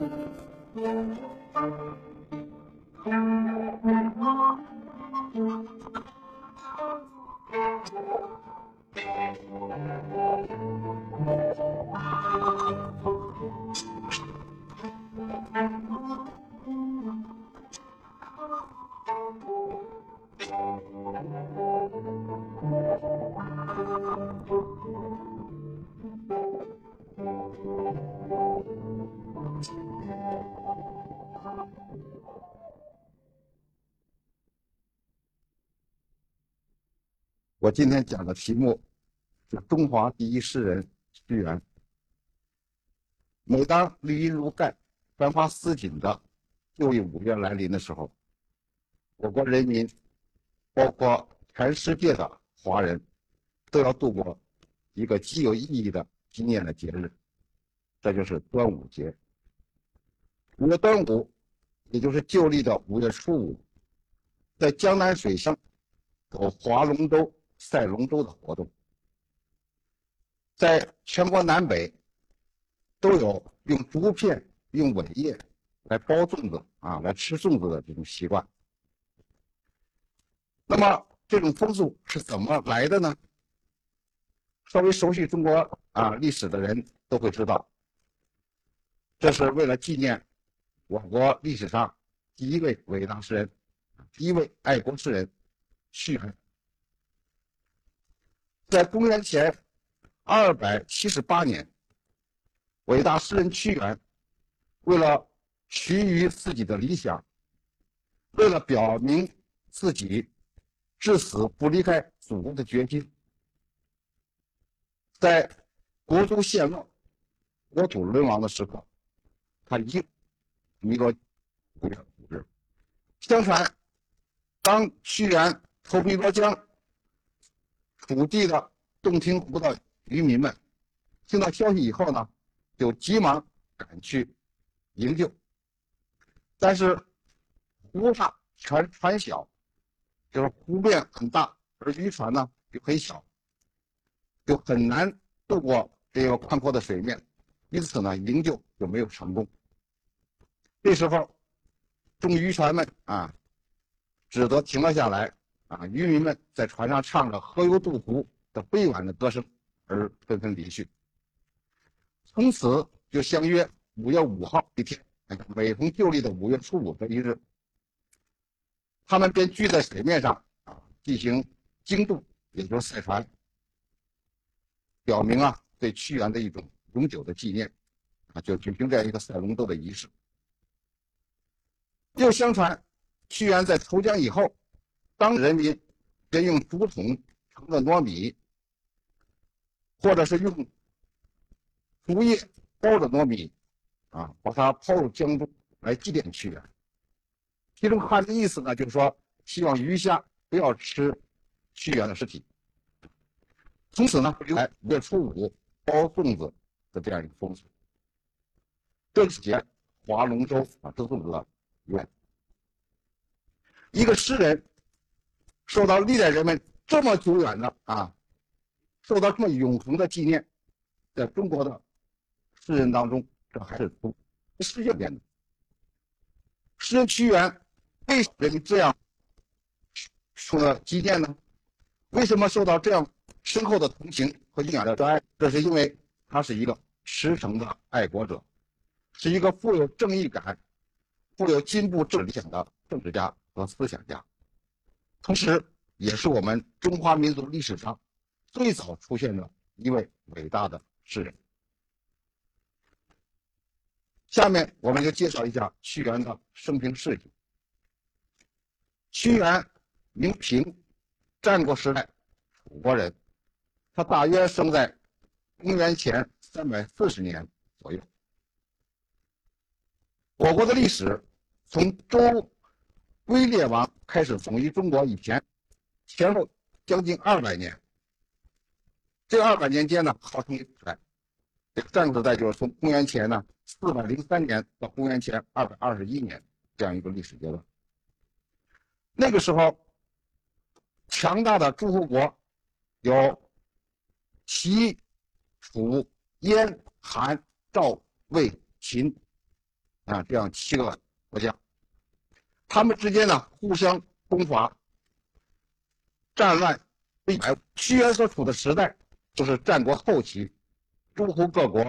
Thank you. 今天讲的题目是中华第一诗人屈原。每当绿荫如盖、繁花似锦的六月五月来临的时候，我国人民，包括全世界的华人，都要度过一个极有意义的纪念的节日，这就是端午节。五月端午，也就是旧历的五月初五，在江南水乡有划龙舟。赛龙舟的活动，在全国南北都有用竹片、用苇叶来包粽子啊，来吃粽子的这种习惯。那么这种风俗是怎么来的呢？稍微熟悉中国啊历史的人都会知道，这是为了纪念我国历史上第一位伟大诗人、第一位爱国诗人屈原。在公元前二百七十八年，伟大诗人屈原为了徐于自己的理想，为了表明自己至死不离开祖国的决心，在国都陷落、国土沦亡的时刻，他一弥罗五月五日。相传，当屈原投汨罗江。楚地的洞庭湖的渔民们听到消息以后呢，就急忙赶去营救。但是湖大船船小，就是湖面很大，而渔船呢又很小，就很难渡过这个宽阔的水面，因此呢营救就没有成功。这时候，众渔船们啊，只得停了下来。啊，渔民们在船上唱着《河游渡湖》的悲婉的歌声，而纷纷离去。从此就相约五月五号一天，每逢旧历的五月初五这一日，他们便聚在水面上啊，进行经渡，也就是赛船，表明啊对屈原的一种永久的纪念，啊，就举行这样一个赛龙舟的仪式。又相传，屈原在投江以后。当人民便用竹筒盛着糯米，或者是用竹叶包着糯米，啊，把它抛入江中来祭奠屈原。其中含的意思呢，就是说希望鱼虾不要吃屈原的尸体。从此呢，来五月初五包粽子的这样一个风俗。这节划龙舟啊，这粽子的源。一个诗人。受到历代人们这么久远的啊，受到这么永恒的纪念，在中国的诗人当中，这还是从世界变的。诗人屈原为什么这样受了纪念呢？为什么受到这样深厚的同情和敬仰的热爱？这是因为他是一个驰骋的爱国者，是一个富有正义感、富有进步正理想的政治家和思想家。同时，也是我们中华民族历史上最早出现的一位伟大的诗人。下面，我们就介绍一下屈原的生平事迹。屈原，名平，战国时代楚国人，他大约生在公元前三百四十年左右。我国的历史从周。威烈王开始统一中国以前，前后将近二百年。这二百年间呢，号称一代。这个战国时代就是从公元前呢四百零三年到公元前二百二十一年这样一个历史阶段。那个时候，强大的诸侯国有齐、楚、燕、韩、赵、魏、秦，啊这样七个国家，他们之间呢互相攻伐，战乱不百。屈原所处的时代就是战国后期，诸侯各国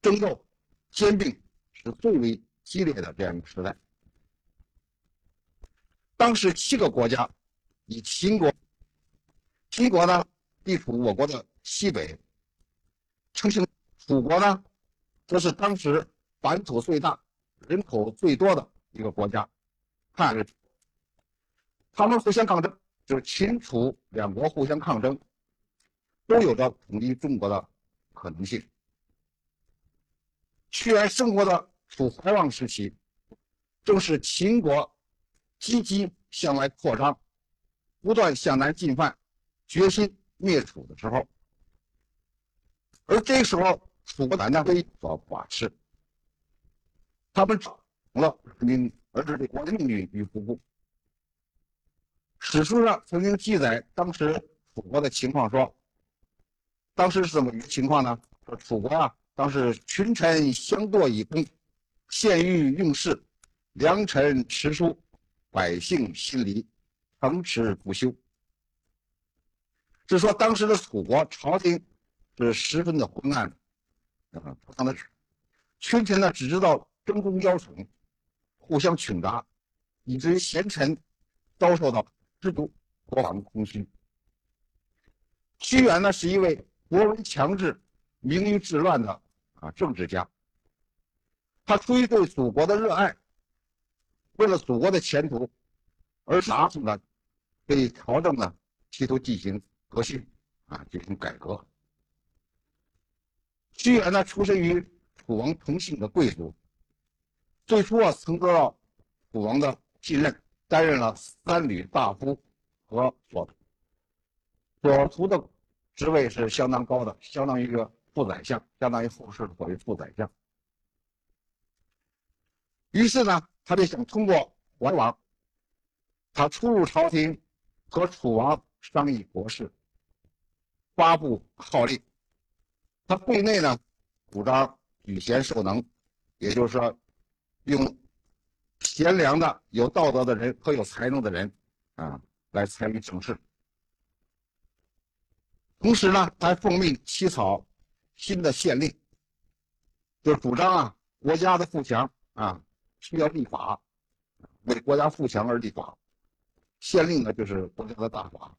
争斗兼并是最为激烈的这样一个时代。当时七个国家，以秦国，秦国呢地处我国的西北，称姓楚国呢，则是当时版图最大、人口最多的一个国家。看，他们互相抗争，就是秦楚两国互相抗争，都有着统一中国的可能性。屈原生活的楚怀王时期，正是秦国。积极向外扩张，不断向南进犯，决心灭楚的时候，而这时候楚国呢被所把持，他们成了肯定儿子的国的命运与不顾。史书上曾经记载当时楚国的情况，说当时是怎么一个情况呢？说楚国啊，当时群臣相堕以功，献欲用事，良臣持书。百姓心离，城池不休。是说当时的楚国朝廷是十分的昏暗，啊，非常的群臣呢只知道争功邀宠，互相倾轧，以至于贤臣遭受到制度国王的空虚。屈原呢是一位国威强制、名于治乱的啊政治家，他出于对祖国的热爱。为了祖国的前途，而拿出了对朝政呢，企图进行革新啊，进行改革。屈原呢，出身于楚王同姓的贵族，最初啊，曾得到楚王的信任，担任了三闾大夫和所所徒的职位是相当高的，相当于一个副宰相，相当于后世所谓副宰相。于是呢。他就想通过怀王，他出入朝廷，和楚王商议国事，发布号令。他对内呢，主张举贤授能，也就是说，用贤良的、有道德的人和有才能的人啊来参与政事。同时呢，还奉命起草新的县令，就主张啊国家的富强啊。需要立法，为国家富强而立法。县令呢，就是国家的大法。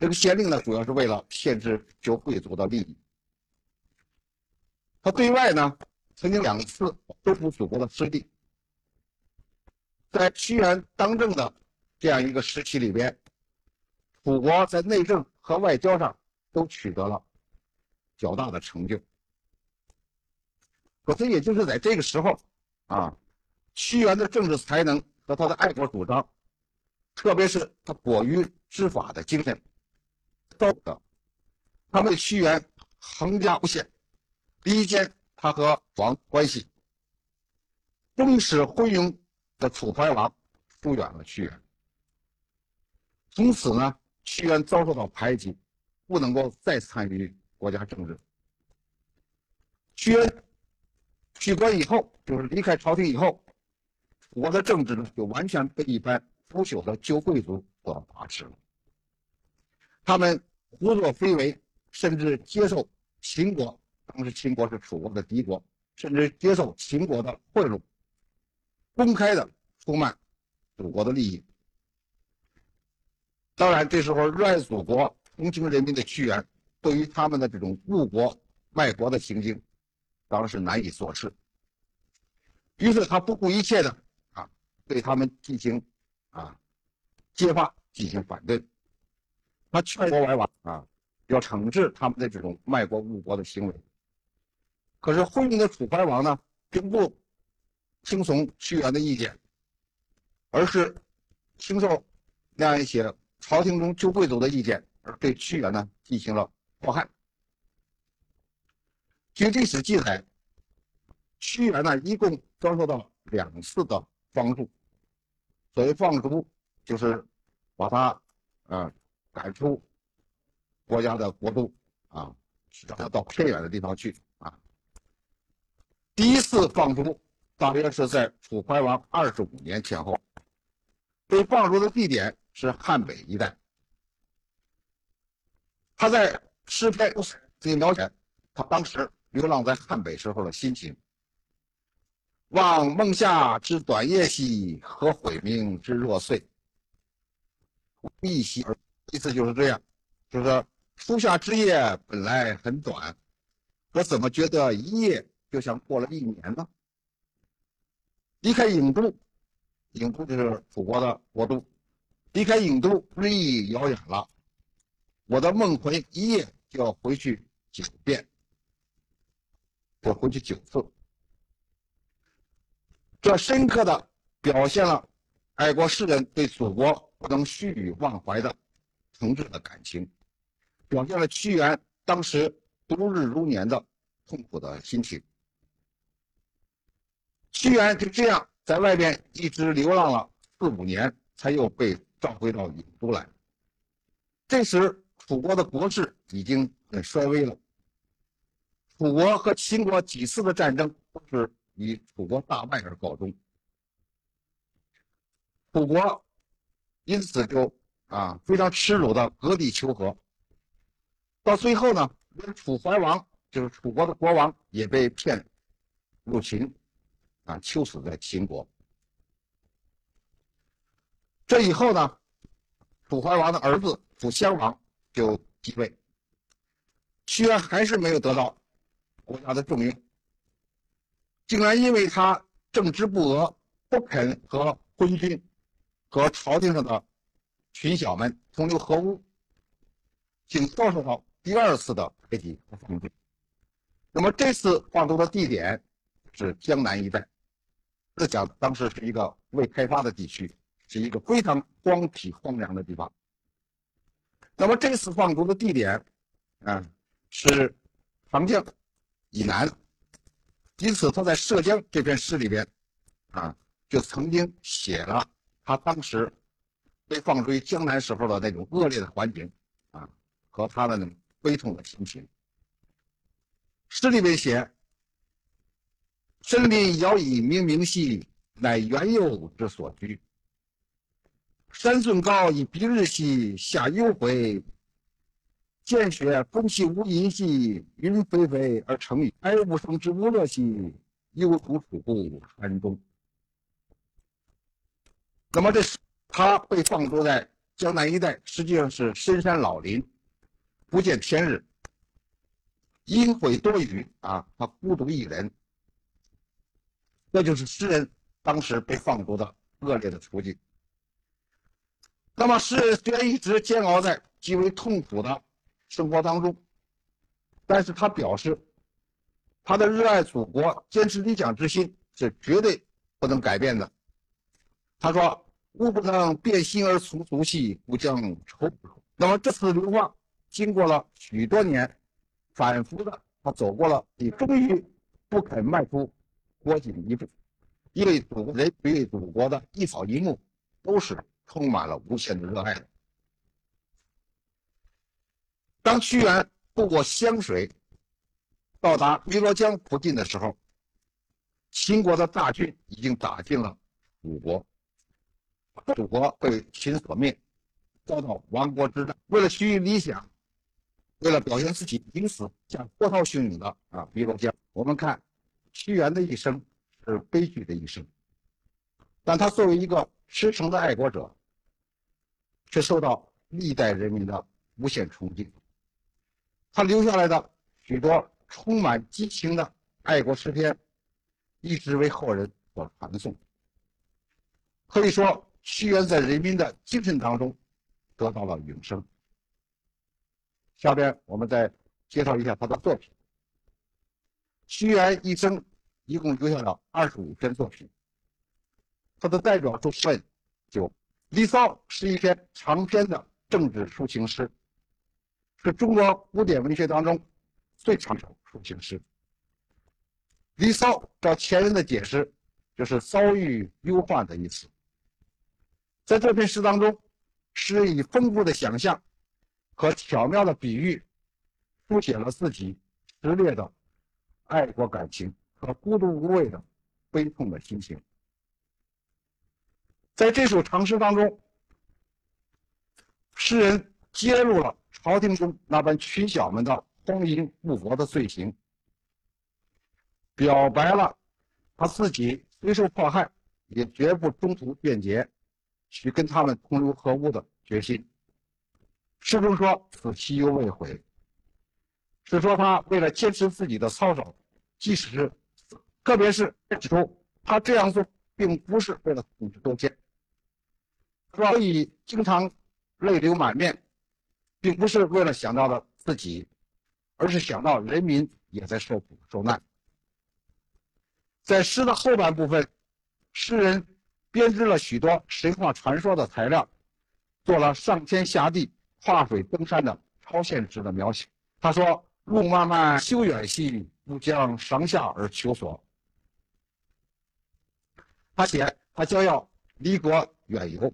这个县令呢，主要是为了限制旧贵族的利益。他对外呢，曾经两次收复祖国的失地。在屈原当政的这样一个时期里边，楚国在内政和外交上都取得了较大的成就。可是，也就是在这个时候，啊，屈原的政治才能和他的爱国主张，特别是他果于知法的精神，道德，他为屈原横加诬陷，离间他和王关系，终使昏庸的楚怀王疏远了屈原。从此呢，屈原遭受到排挤，不能够再参与国家政治。屈原。去官以后，就是离开朝廷以后，我的政治呢，就完全被一般腐朽的旧贵族所把持了。他们胡作非为，甚至接受秦国（当时秦国是楚国的敌国），甚至接受秦国的贿赂，公开的出卖祖国的利益。当然，这时候热爱祖国、同情人民的屈原，对于他们的这种误国卖国的行径。当时难以做事，于是他不顾一切的啊，对他们进行啊揭发，进行反对。他劝国外王啊，要惩治他们的这种卖国误国的行为。可是昏庸的楚怀王呢，并不听从屈原的意见，而是听受那样一些朝廷中旧贵族的意见，而对屈原呢进行了迫害。据历史记载，屈原呢一共遭受到两次的放逐。所谓放逐，就是把他啊赶出国家的国都啊，让他到偏远的地方去。第一次放逐大约是在楚怀王二十五年前后，被放逐的地点是汉北一带。他在诗篇里描写他当时流浪在汉北时候的心情。望梦夏之短夜兮，和晦明之若岁。一夕而意思就是这样，就是说初夏之夜本来很短，我怎么觉得一夜就像过了一年呢？离开郢都，郢都就是楚国的国都，离开郢都日益遥远了。我的梦回一夜就要回去九遍，我回去九次。这深刻的表现了爱国诗人对祖国不能虚与忘怀的诚挚的感情，表现了屈原当时度日如年的痛苦的心情。屈原就这样在外边一直流浪了四五年，才又被召回到郢都来。这时，楚国的国势已经很衰微了。楚国和秦国几次的战争都是。以楚国大败而告终，楚国因此就啊非常耻辱的割地求和。到最后呢，连楚怀王就是楚国的国王也被骗入秦，啊囚死在秦国。这以后呢，楚怀王的儿子楚襄王就继位，屈原还是没有得到国家的重用。竟然因为他正直不阿，不肯和昏君和朝廷上的群小们同流合污，竟遭受到第二次的排挤和放逐。那么这次放逐的地点是江南一带，这讲当时是一个未开发的地区，是一个非常荒僻荒凉的地方。那么这次放逐的地点，啊，是长江以南。因此，他在《涉江》这篇诗里边，啊，就曾经写了他当时被放逐于江南时候的那种恶劣的环境，啊，和他的那种悲痛的心情。诗里面写：“深林杳以冥冥兮，乃元佑之所居。山峻高以蔽日兮，下幽回。”见雪风起无垠兮，云霏霏而成雨；哀吾生之无乐兮，忧独处故山中。那么，这是他被放逐在江南一带，实际上是深山老林，不见天日，阴晦多雨啊，他孤独一人。这就是诗人当时被放逐的恶劣的处境。那么，诗人虽然一直煎熬在极为痛苦的。生活当中，但是他表示，他的热爱祖国、坚持理想之心是绝对不能改变的。他说：“吾不能变心而从俗兮，吾将愁。”那么这次流放经过了许多年，反复的他走过了，也终于不肯迈出国境一步，因为祖人对祖国的一草一木都是充满了无限的热爱的。当屈原渡过湘水，到达汨罗江附近的时候，秦国的大军已经打进了楚国，楚国被秦所灭，遭到亡国之战。为了趋于理想，为了表现自己濒死向波涛汹涌的啊汨罗江，我们看屈原的一生是悲剧的一生，但他作为一个赤诚的爱国者，却受到历代人民的无限崇敬。他留下来的许多充满激情的爱国诗篇，一直为后人所传颂。可以说，屈原在人民的精神当中得到了永生。下边我们再介绍一下他的作品。屈原一生一共留下了二十五篇作品。他的代表作品就《离骚》是一篇长篇的政治抒情诗。是中国古典文学当中最长的抒情诗。《离骚》照前人的解释，就是遭遇忧患的意思。在这篇诗当中，诗人以丰富的想象和巧妙的比喻，书写了自己炽烈的爱国感情和孤独无畏的悲痛的心情。在这首长诗当中，诗人揭露了朝廷中那班群小们的荒淫误国的罪行，表白了他自己虽受迫害，也绝不中途变节，去跟他们同流合污的决心。诗中说：“此其犹未悔。”是说他为了坚持自己的操守，即使是，特别是指出他这样做并不是为了统治多见。所以经常泪流满面，并不是为了想到了自己，而是想到人民也在受苦受难。在诗的后半部分，诗人编织了许多神话传说的材料，做了上天下地、跨水登山的超现实的描写。他说：“路漫漫修远兮，吾将上下而求索。”他写他将要离国远游。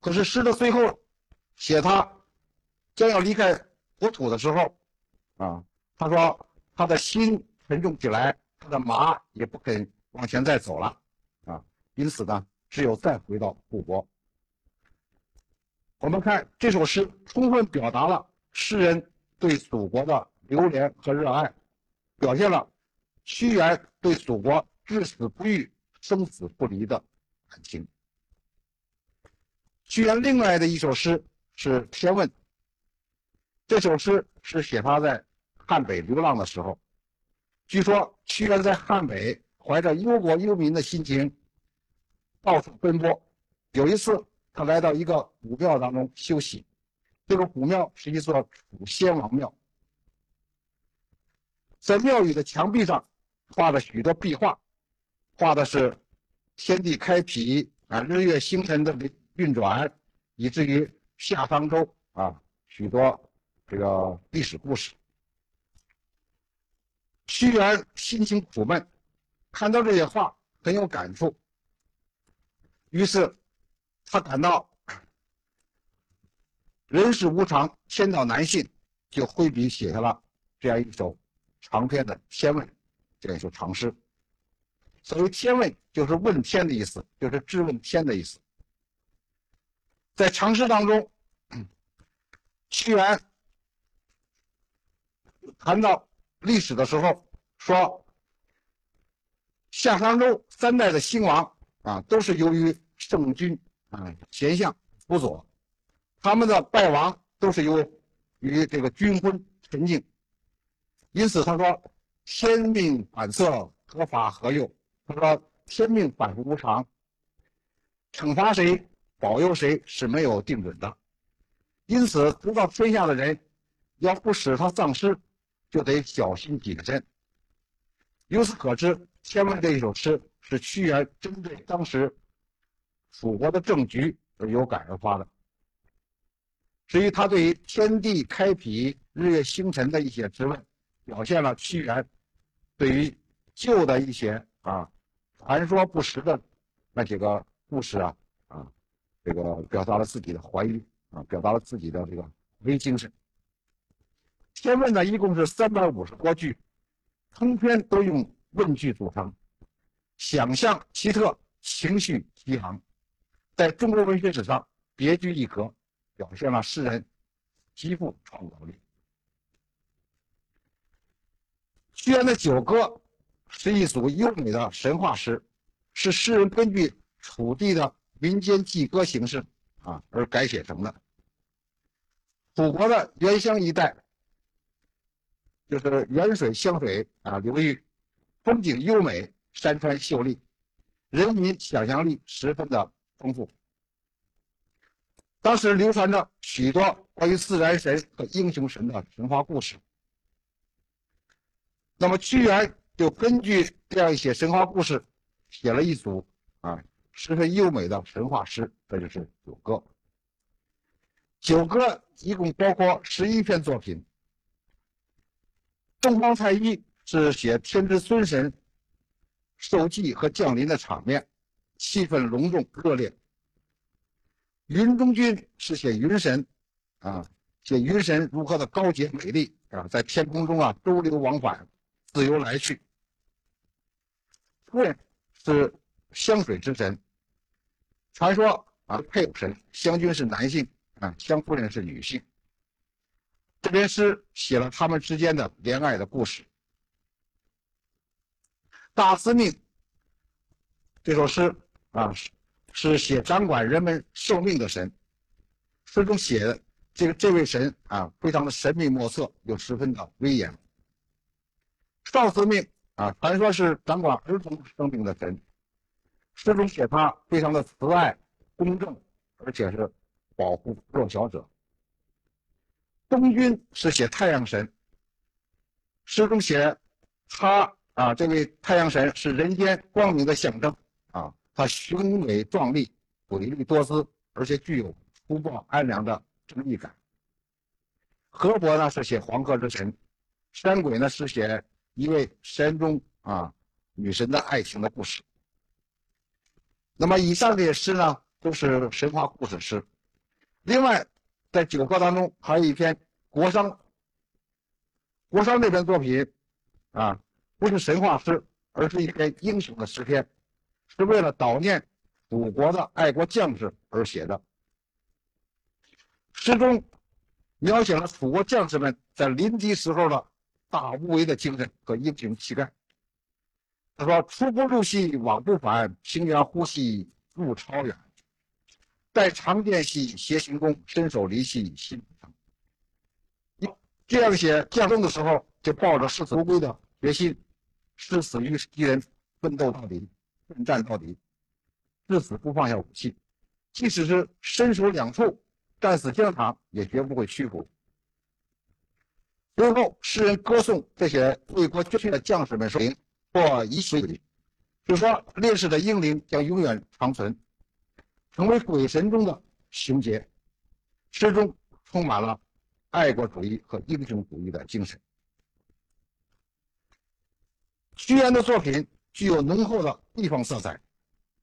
可是诗的最后，写他将要离开国土的时候，啊，他说他的心沉重起来，他的马也不肯往前再走了，啊，因此呢，只有再回到故国。我们看这首诗，充分表达了诗人对祖国的留恋和热爱，表现了屈原对祖国至死不渝、生死不离的感情。屈原另外的一首诗是《天问》。这首诗是写他在汉北流浪的时候。据说屈原在汉北怀着忧国忧民的心情，到处奔波。有一次，他来到一个古庙当中休息。这个古庙是一座楚先王庙，在庙宇的墙壁上画了许多壁画，画的是天地开辟啊，日月星辰的。运转，以至于夏商周啊，许多这个历史故事。屈原心情苦闷，看到这些画很有感触，于是他感到人世无常，天道难信，就挥笔写下了这样一首长篇的《天问》，这样一首长诗。所谓“天问”，就是问天的意思，就是质问天的意思。在长诗当中，屈原谈到历史的时候说，夏商周三代的兴亡啊，都是由于圣君啊贤相辅佐，他们的败亡都是由于这个君昏沉静。因此他说：“天命反侧，何法何佑？”他说：“天命反复无常，惩罚谁？”保佑谁是没有定准的，因此得到天下的人，要不使他丧失，就得小心谨慎。由此可知，《天问》这一首诗是屈原针对当时蜀国的政局而有感而发的。至于他对于天地开辟、日月星辰的一些质问，表现了屈原对于旧的一些啊传说不实的那几个故事啊啊。这个表达了自己的怀疑啊，表达了自己的这个怀疑精神。天问呢，一共是三百五十多句，通篇都用问句组成，想象奇特，情绪激昂，在中国文学史上别具一格，表现了诗人极富创造力。屈原的《九歌》是一组优美的神话诗，是诗人根据楚地的。民间祭歌形式啊，而改写成的。楚国的原乡一带，就是沅水湘水啊流域，风景优美，山川秀丽，人民想象力十分的丰富。当时流传着许多关于自然神和英雄神的神话故事。那么屈原就根据这样一些神话故事，写了一组啊。十分优美的神话诗，这就是《九歌》。《九歌》一共包括十一篇作品。东方太一是写天之孙神受祭和降临的场面，气氛隆重热烈。云中君是写云神，啊，写云神如何的高洁美丽啊，在天空中啊周流往返，自由来去。夫人是香水之神，传说啊，配偶神湘君是男性啊，湘夫人是女性。这篇诗写了他们之间的恋爱的故事。大司命这首诗啊，是写掌管人们寿命的神。诗中写的这个这位神啊，非常的神秘莫测，又十分的威严。少司命啊，传说是掌管儿童生命的神。诗中写他非常的慈爱、公正，而且是保护弱小者。东君是写太阳神。诗中写他啊，这位太阳神是人间光明的象征啊，他雄伟壮丽、瑰丽多姿，而且具有。粗暴安良的正义感。河伯呢是写黄河之神，山鬼呢是写一位山中啊女神的爱情的故事。那么以上这些诗呢都是神话故事诗。另外，在九歌当中还有一篇国殇。国殇这篇作品啊不是神话诗，而是一篇英雄的诗篇，是为了悼念祖国的爱国将士而写的。诗中描写了楚国将士们在临敌时候的大无畏的精神和英雄气概。他说：“出不入戏，往不返，平原呼吸入超远。待长剑兮携行宫，伸手离兮心不伤。”这样写将终的时候，就抱着视死如归的决心，誓死与敌人奋斗到底，奋战到底，至死不放下武器，即使是身首两处。战死疆场也绝不会屈服。最后，诗人歌颂这些为国捐躯的将士们说：“或以水礼，就说烈士的英灵将永远长存，成为鬼神中的雄杰。”诗中充满了爱国主义和英雄主义的精神。屈原的作品具有浓厚的地方色彩，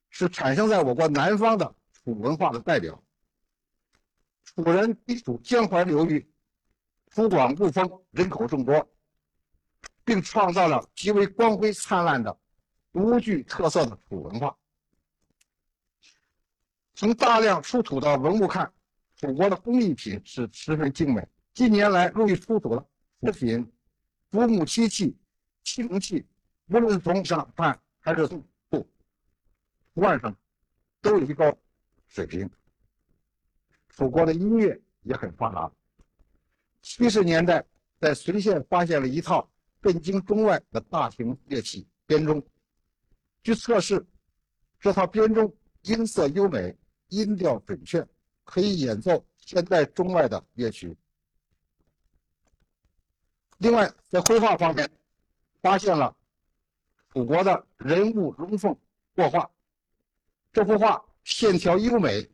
是产生在我国南方的楚文化的代表。楚人地处江淮流域，幅广物丰，人口众多，并创造了极为光辉灿烂的、独具特色的楚文化。从大量出土的文物看，楚国的工艺品是十分精美。近年来陆续出土的物品、竹木漆器、青铜器，无论是从上看还是从图案上，都有一高水平。楚国的音乐也很发达。七十年代，在随县发现了一套震惊中外的大型乐器编钟。据测试，这套编钟音色优美，音调准确，可以演奏现代中外的乐曲。另外，在绘画方面，发现了楚国的人物龙凤国画。这幅画线条优美。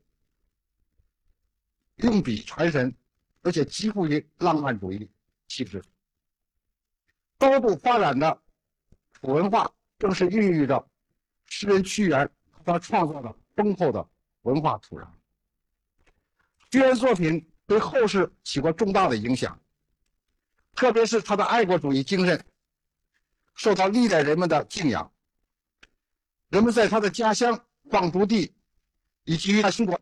用笔传神，而且极富于浪漫主义气质。高度发展的楚文化，正是孕育着诗人屈原他创造的丰厚的文化土壤。屈原作品对后世起过重大的影响，特别是他的爱国主义精神，受到历代人们的敬仰。人们在他的家乡放逐地以及他兴国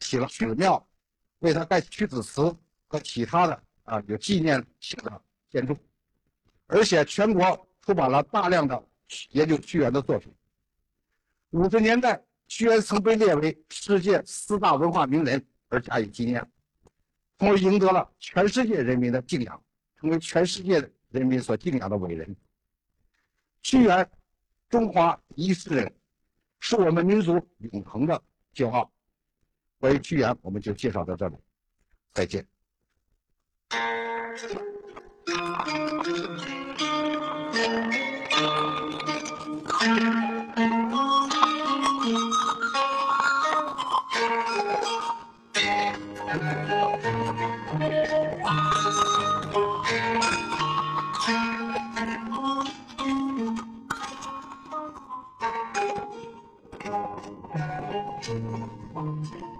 起了寺庙。为他盖屈子祠和其他的啊有纪念性的建筑，而且全国出版了大量的研究屈原的作品。五十年代，屈原曾被列为世界四大文化名人而加以纪念，从而赢得了全世界人民的敬仰，成为全世界人民所敬仰的伟人。屈原，中华一世人，是我们民族永恒的骄傲。关于屈原，我们就介绍到这里，再见。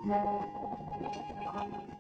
Thank you.